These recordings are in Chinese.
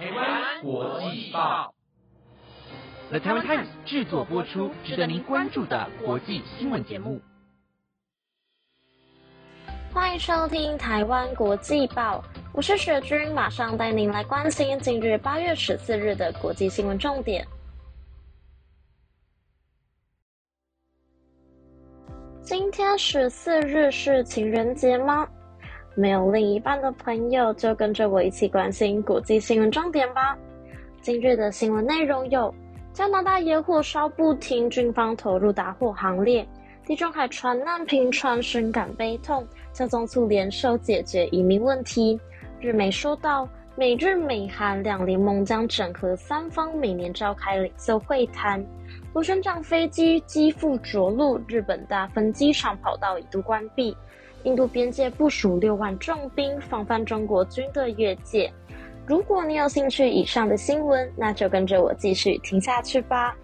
台湾国际报，The Taiwan Times 制作播出，值得您关注的国际新闻节目。欢迎收听台湾国际报，我是雪君，马上带您来关心今日八月十四日的国际新闻重点。今天十四日是情人节吗？没有另一半的朋友，就跟着我一起关心国际新闻重点吧。今日的新闻内容有：加拿大野火烧不停，军方投入打火行列；地中海船难频传，深感悲痛。教宗促联手解决移民问题。日媒说到，美日美韩两联盟将整合三方，每年召开领袖会谈。螺旋桨飞机机腹着陆，日本大分机场跑道一度关闭。印度边界部署六万重兵，防范中国军队越界。如果你有兴趣以上的新闻，那就跟着我继续听下去吧。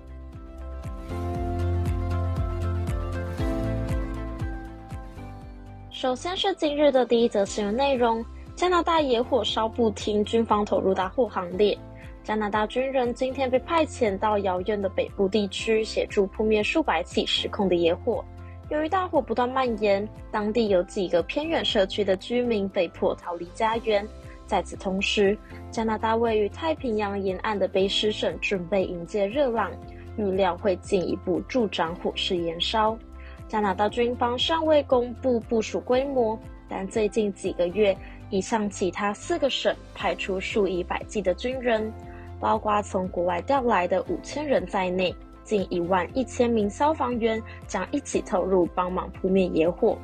首先是今日的第一则新闻内容：加拿大野火烧不停，军方投入大火行列。加拿大军人今天被派遣到遥远的北部地区，协助扑灭数百起失控的野火。由于大火不断蔓延，当地有几个偏远社区的居民被迫逃离家园。在此同时，加拿大位于太平洋沿岸的卑诗省准备迎接热浪，预料会进一步助长火势延烧。加拿大军方尚未公布部署规模，但最近几个月已向其他四个省派出数以百计的军人，包括从国外调来的五千人在内。近一万一千名消防员将一起投入帮忙扑灭野火。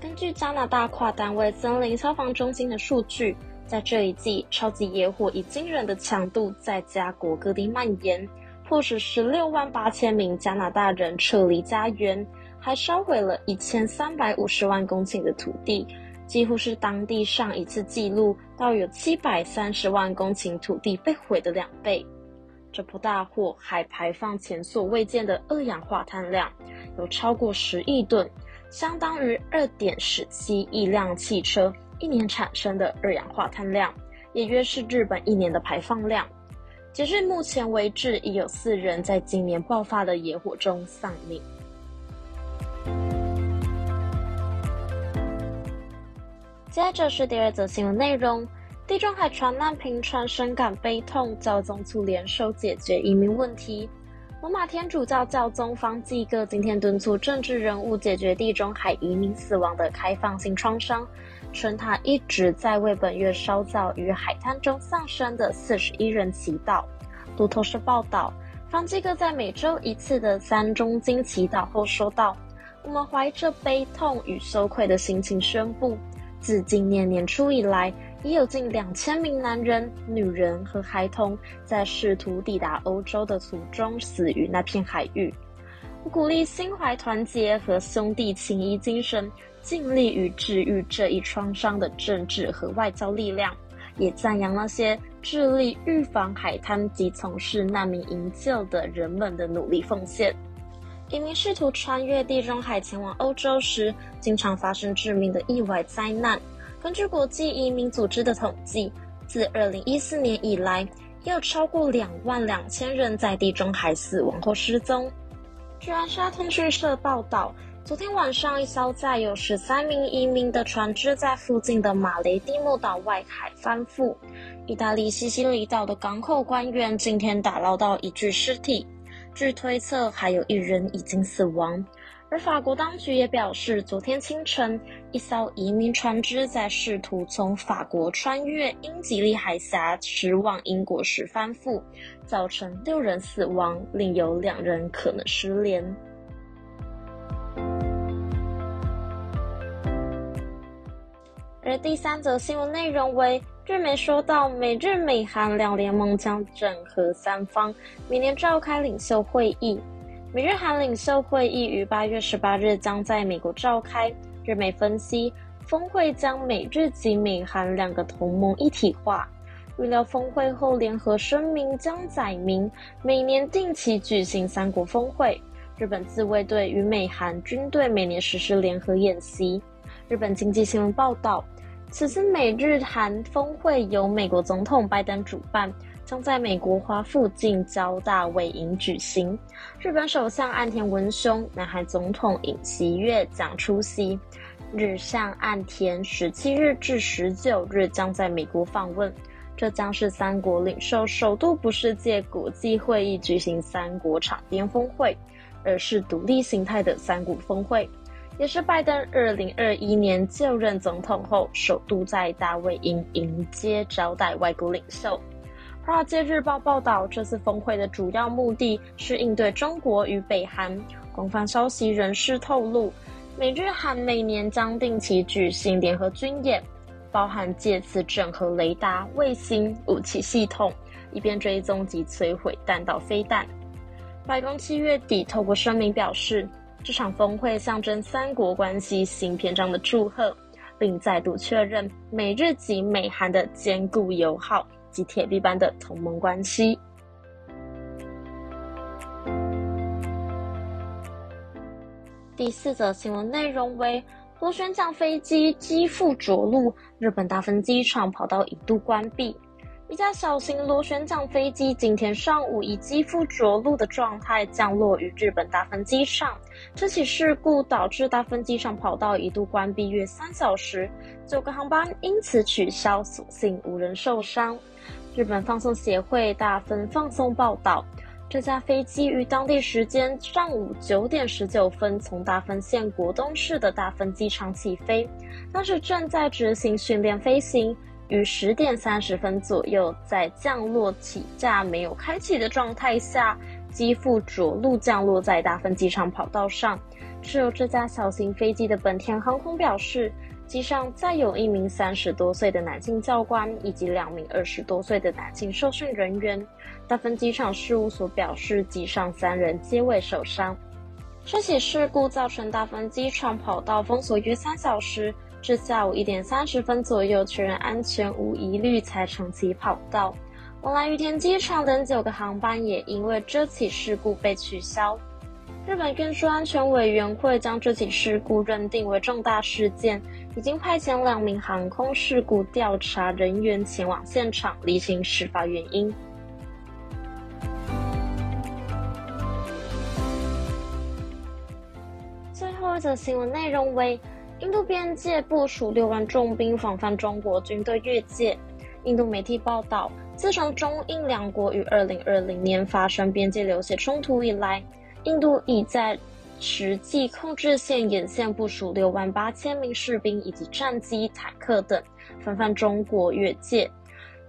根据加拿大跨单位森林消防中心的数据，在这一季，超级野火以惊人的强度在加国各地蔓延，迫使十六万八千名加拿大人撤离家园，还烧毁了一千三百五十万公顷的土地，几乎是当地上一次记录到有七百三十万公顷土地被毁的两倍。这波大火还排放前所未见的二氧化碳量，有超过十亿吨，相当于二点十七亿辆汽车一年产生的二氧化碳量，也约是日本一年的排放量。截至目前为止，已有四人在今年爆发的野火中丧命。接着是第二则新闻内容。地中海船难频传，深感悲痛。教宗促联手解决移民问题。罗马天主教教宗方济各今天敦促政治人物解决地中海移民死亡的开放性创伤，称他一直在为本月烧造于海滩中丧生的四十一人祈祷。路透社报道，方济各在每周一次的三中经祈祷后说道：“我们怀着悲痛与羞愧的心情宣布，自今年年初以来。”已有近两千名男人、女人和孩童在试图抵达欧洲的途中死于那片海域。我鼓励心怀团结和兄弟情谊精神，尽力于治愈这一创伤的政治和外交力量，也赞扬那些致力预防海滩及从事难民营救的人们的努力奉献。移民试图穿越地中海前往欧洲时，经常发生致命的意外灾难。根据国际移民组织的统计，自2014年以来，有超过两万两千人在地中海死亡或失踪。据安莎通讯社报道，昨天晚上，一艘载有十三名移民的船只在附近的马雷蒂莫岛外海翻覆。意大利西西里岛的港口官员今天打捞到一具尸体，据推测，还有一人已经死亡。而法国当局也表示，昨天清晨，一艘移民船只在试图从法国穿越英吉利海峡驶往英国时翻覆，造成六人死亡，另有两人可能失联。而第三则新闻内容为，日媒说到，美日美韩两联盟将整合三方，明年召开领袖会议。美日韩领袖会议于八月十八日将在美国召开。日媒分析，峰会将美日及美韩两个同盟一体化。预料峰会后联合声明将载明，每年定期举行三国峰会。日本自卫队与美韩军队每年实施联合演习。日本经济新闻报道，此次美日韩峰会由美国总统拜登主办，将在美国华附近交大卫营举行。日本首相岸田文雄、南韩总统尹锡悦将出席。日向岸田十七日至十九日将在美国访问。这将是三国领袖首度不是借国际会议举行三国场边峰会，而是独立形态的三国峰会，也是拜登二零二一年就任总统后首度在大卫营迎接招待外国领袖。《华尔街日报》报道，这次峰会的主要目的是应对中国与北韩。官方消息人士透露，美日韩每年将定期举行联合军演。包含借此整合雷达、卫星、武器系统，以便追踪及摧毁弹道飞弹。白宫七月底透过声明表示，这场峰会象征三国关系新篇章的祝贺，并再度确认美日及美韩的坚固友好及铁壁般的同盟关系。第四则新闻内容为。螺旋桨飞机机腹着陆，日本大分机场跑道一度关闭。一架小型螺旋桨飞机今天上午以机腹着陆的状态降落于日本大分机场。这起事故导致大分机场跑道一度关闭约三小时，九个航班因此取消，所幸无人受伤。日本放送协会大分放送报道。这架飞机于当地时间上午九点十九分从大分县国东市的大分机场起飞，当时正在执行训练飞行。于十点三十分左右，在降落起架没有开启的状态下，机腹着陆降落在大分机场跑道上。持有这架小型飞机的本田航空表示。机上载有一名三十多岁的男性教官以及两名二十多岁的男性受训人员。大分机场事务所表示，机上三人皆未受伤。这起事故造成大分机场跑道封锁约三小时，至下午一点三十分左右确认安全无疑虑才重启跑道。往来羽田机场等九个航班也因为这起事故被取消。日本运输安全委员会将这起事故认定为重大事件。已经派遣两名航空事故调查人员前往现场，厘清事发原因。最后一则新闻内容为：印度边界部署六万重兵防范中国军队越界。印度媒体报道，自从中印两国于二零二零年发生边界流血冲突以来，印度已在。实际控制线沿线部署六万八千名士兵以及战机、坦克等，防范中国越界。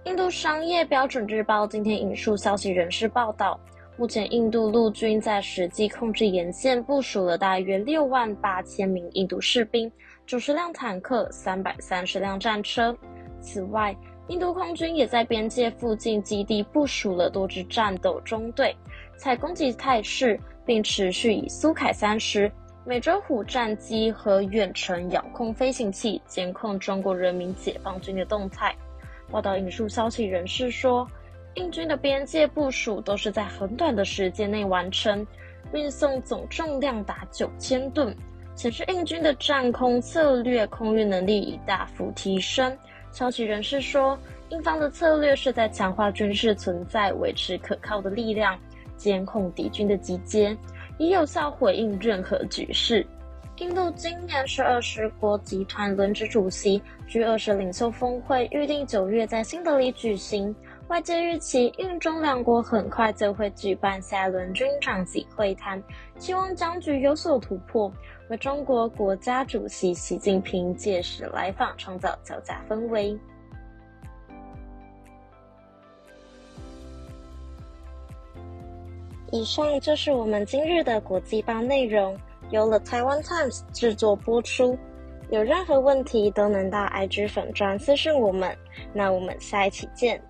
印度商业标准日报今天引述消息人士报道，目前印度陆军在实际控制沿线部署了大约六万八千名印度士兵、九十辆坦克、三百三十辆战车。此外，印度空军也在边界附近基地部署了多支战斗中队，采攻击态势。并持续以苏凯三十、美洲虎战机和远程遥控飞行器监控中国人民解放军的动态。报道引述消息人士说，印军的边界部署都是在很短的时间内完成，运送总重量达九千吨，显示印军的战空策略空运能力已大幅提升。消息人士说，印方的策略是在强化军事存在，维持可靠的力量。监控敌军的集结，以有效回应任何局势。印度今年是二十国集团轮值主席，G 二十领袖峰会预定九月在新德里举行。外界预期，印中两国很快就会举办下一轮军长级会谈，希望僵局有所突破，为中国国家主席习近平届时来访创造较佳氛围。以上就是我们今日的国际报内容，由了台湾 Times 制作播出。有任何问题都能到 IG 粉专私信我们。那我们下一期见。